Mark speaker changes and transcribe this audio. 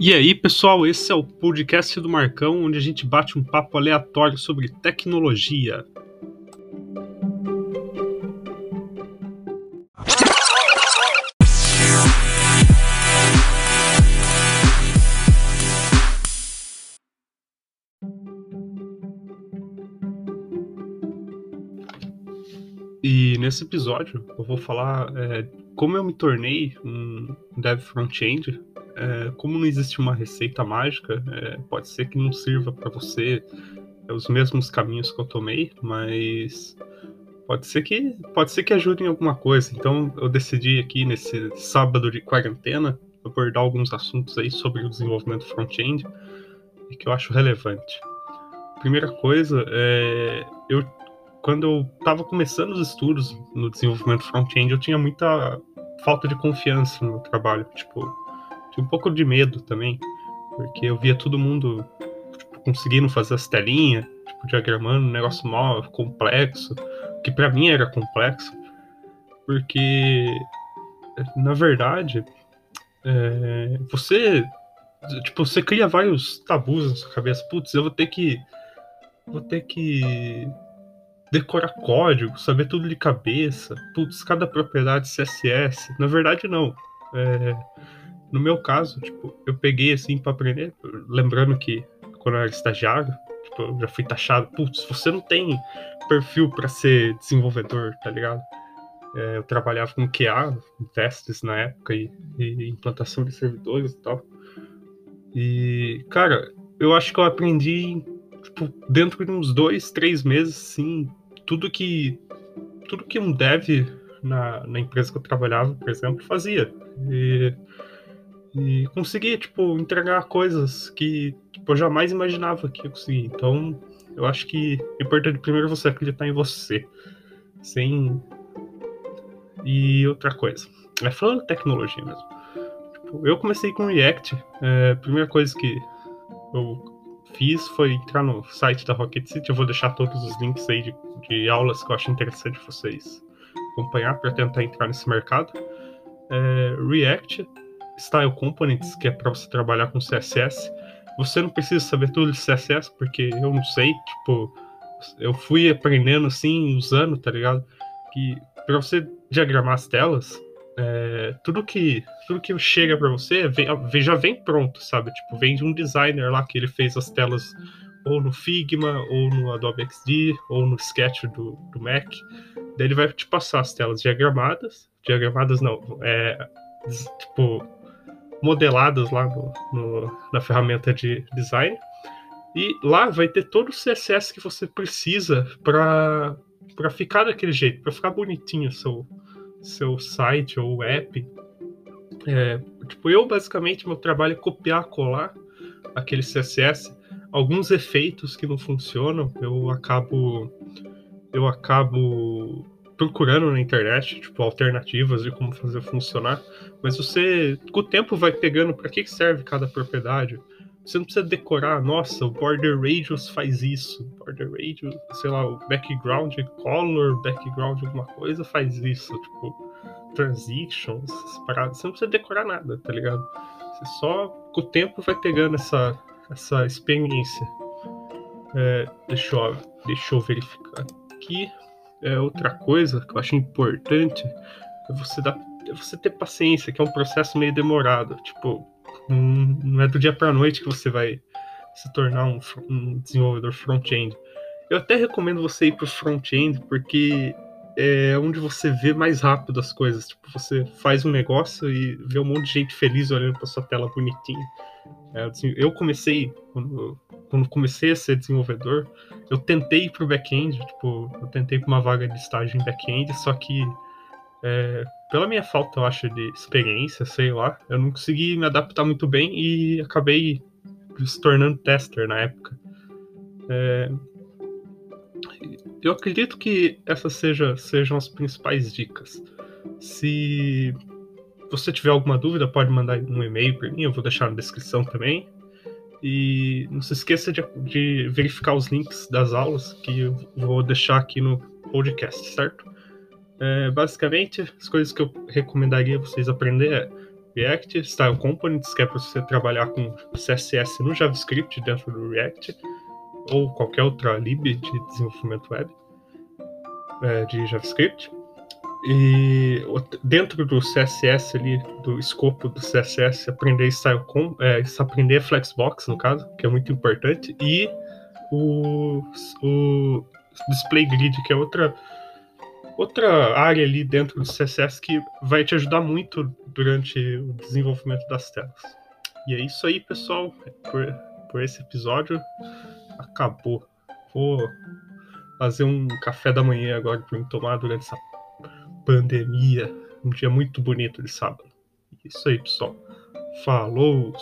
Speaker 1: E aí, pessoal, esse é o podcast do Marcão, onde a gente bate um papo aleatório sobre tecnologia. E nesse episódio eu vou falar é, como eu me tornei um dev front-end. É, como não existe uma receita mágica, é, pode ser que não sirva para você é, os mesmos caminhos que eu tomei, mas pode ser que pode ser que ajude em alguma coisa. Então eu decidi aqui nesse sábado de quarentena abordar alguns assuntos aí sobre o desenvolvimento front-end e que eu acho relevante. Primeira coisa, é, eu quando eu estava começando os estudos no desenvolvimento front-end, eu tinha muita falta de confiança no meu trabalho. Tipo, tinha um pouco de medo também, porque eu via todo mundo tipo, conseguindo fazer as telinhas, tipo, diagramando um negócio mal, complexo, que para mim era complexo, porque, na verdade, é, você, tipo, você cria vários tabus na sua cabeça. Putz, eu vou ter que, vou ter que decorar código, saber tudo de cabeça, putz, cada propriedade CSS. Na verdade, não. É, no meu caso, tipo, eu peguei assim para aprender, lembrando que quando eu era estagiário, tipo, eu já fui taxado, putz, você não tem perfil para ser desenvolvedor, tá ligado? É, eu trabalhava com QA, testes na época e, e implantação de servidores e tal. E, cara, eu acho que eu aprendi tipo, dentro de uns dois, três meses, sim, tudo que tudo que um dev na, na empresa que eu trabalhava, por exemplo, fazia. E, e conseguia, tipo, entregar coisas que tipo, eu jamais imaginava que eu conseguia. Então, eu acho que é importante primeiro você acreditar em você. Sem. E outra coisa. É falando de tecnologia mesmo. Tipo, eu comecei com React. É, a primeira coisa que eu fiz foi entrar no site da Rocket City. Eu vou deixar todos os links aí de, de aulas que eu acho interessante vocês acompanhar para tentar entrar nesse mercado. É, React, Style Components, que é para você trabalhar com CSS. Você não precisa saber tudo de CSS, porque eu não sei. Tipo, eu fui aprendendo assim, usando, tá ligado? Que para você diagramar as telas, é, tudo que tudo que chega para você vem, já vem pronto, sabe? Tipo, vem de um designer lá que ele fez as telas ou no Figma, ou no Adobe XD, ou no Sketch do, do Mac. Daí ele vai te passar as telas diagramadas, diagramadas não, é, tipo, modeladas lá no, no, na ferramenta de design. E lá vai ter todo o CSS que você precisa para ficar daquele jeito, para ficar bonitinho seu, seu site ou app. É, tipo, eu basicamente meu trabalho é copiar, colar aquele CSS. Alguns efeitos que não funcionam, eu acabo eu acabo procurando na internet, tipo, alternativas de como fazer funcionar, mas você com o tempo vai pegando para que serve cada propriedade. Você não precisa decorar, nossa, o border radius faz isso, border radius, sei lá, o background color, background alguma coisa faz isso, tipo, transitions, essas paradas. Você não precisa decorar nada, tá ligado? Você só, com o tempo, vai pegando essa, essa experiência. É, deixa, eu, deixa eu verificar aqui. É, outra coisa que eu acho importante é você, dar, é você ter paciência, que é um processo meio demorado. Tipo, não, é do dia para noite que você vai se tornar um, um desenvolvedor front-end. Eu até recomendo você ir para o front-end porque é onde você vê mais rápido as coisas. Tipo, você faz um negócio e vê um monte de gente feliz olhando para sua tela bonitinha. É, assim, eu comecei, quando, quando, comecei a ser desenvolvedor, eu tentei pro back-end, tipo, eu tentei para uma vaga de estágio em back-end, só que é, pela minha falta, eu acho, de experiência, sei lá, eu não consegui me adaptar muito bem e acabei se tornando tester na época. É, eu acredito que essas seja, sejam as principais dicas. Se você tiver alguma dúvida, pode mandar um e-mail para mim, eu vou deixar na descrição também. E não se esqueça de, de verificar os links das aulas que eu vou deixar aqui no podcast, certo? É, basicamente, as coisas que eu recomendaria vocês aprender é React, Style Components, que é para você trabalhar com CSS no JavaScript dentro do React, ou qualquer outra lib de desenvolvimento web é, de JavaScript. E dentro do CSS ali, do escopo do CSS, aprender Style Com, é, aprender Flexbox, no caso, que é muito importante, e o, o Display Grid, que é outra outra área ali dentro do CSS que vai te ajudar muito durante o desenvolvimento das telas. E é isso aí, pessoal. Por, por esse episódio, acabou. Vou fazer um café da manhã agora para me tomar durante essa pandemia. Um dia muito bonito de sábado. Isso aí, pessoal. Falou!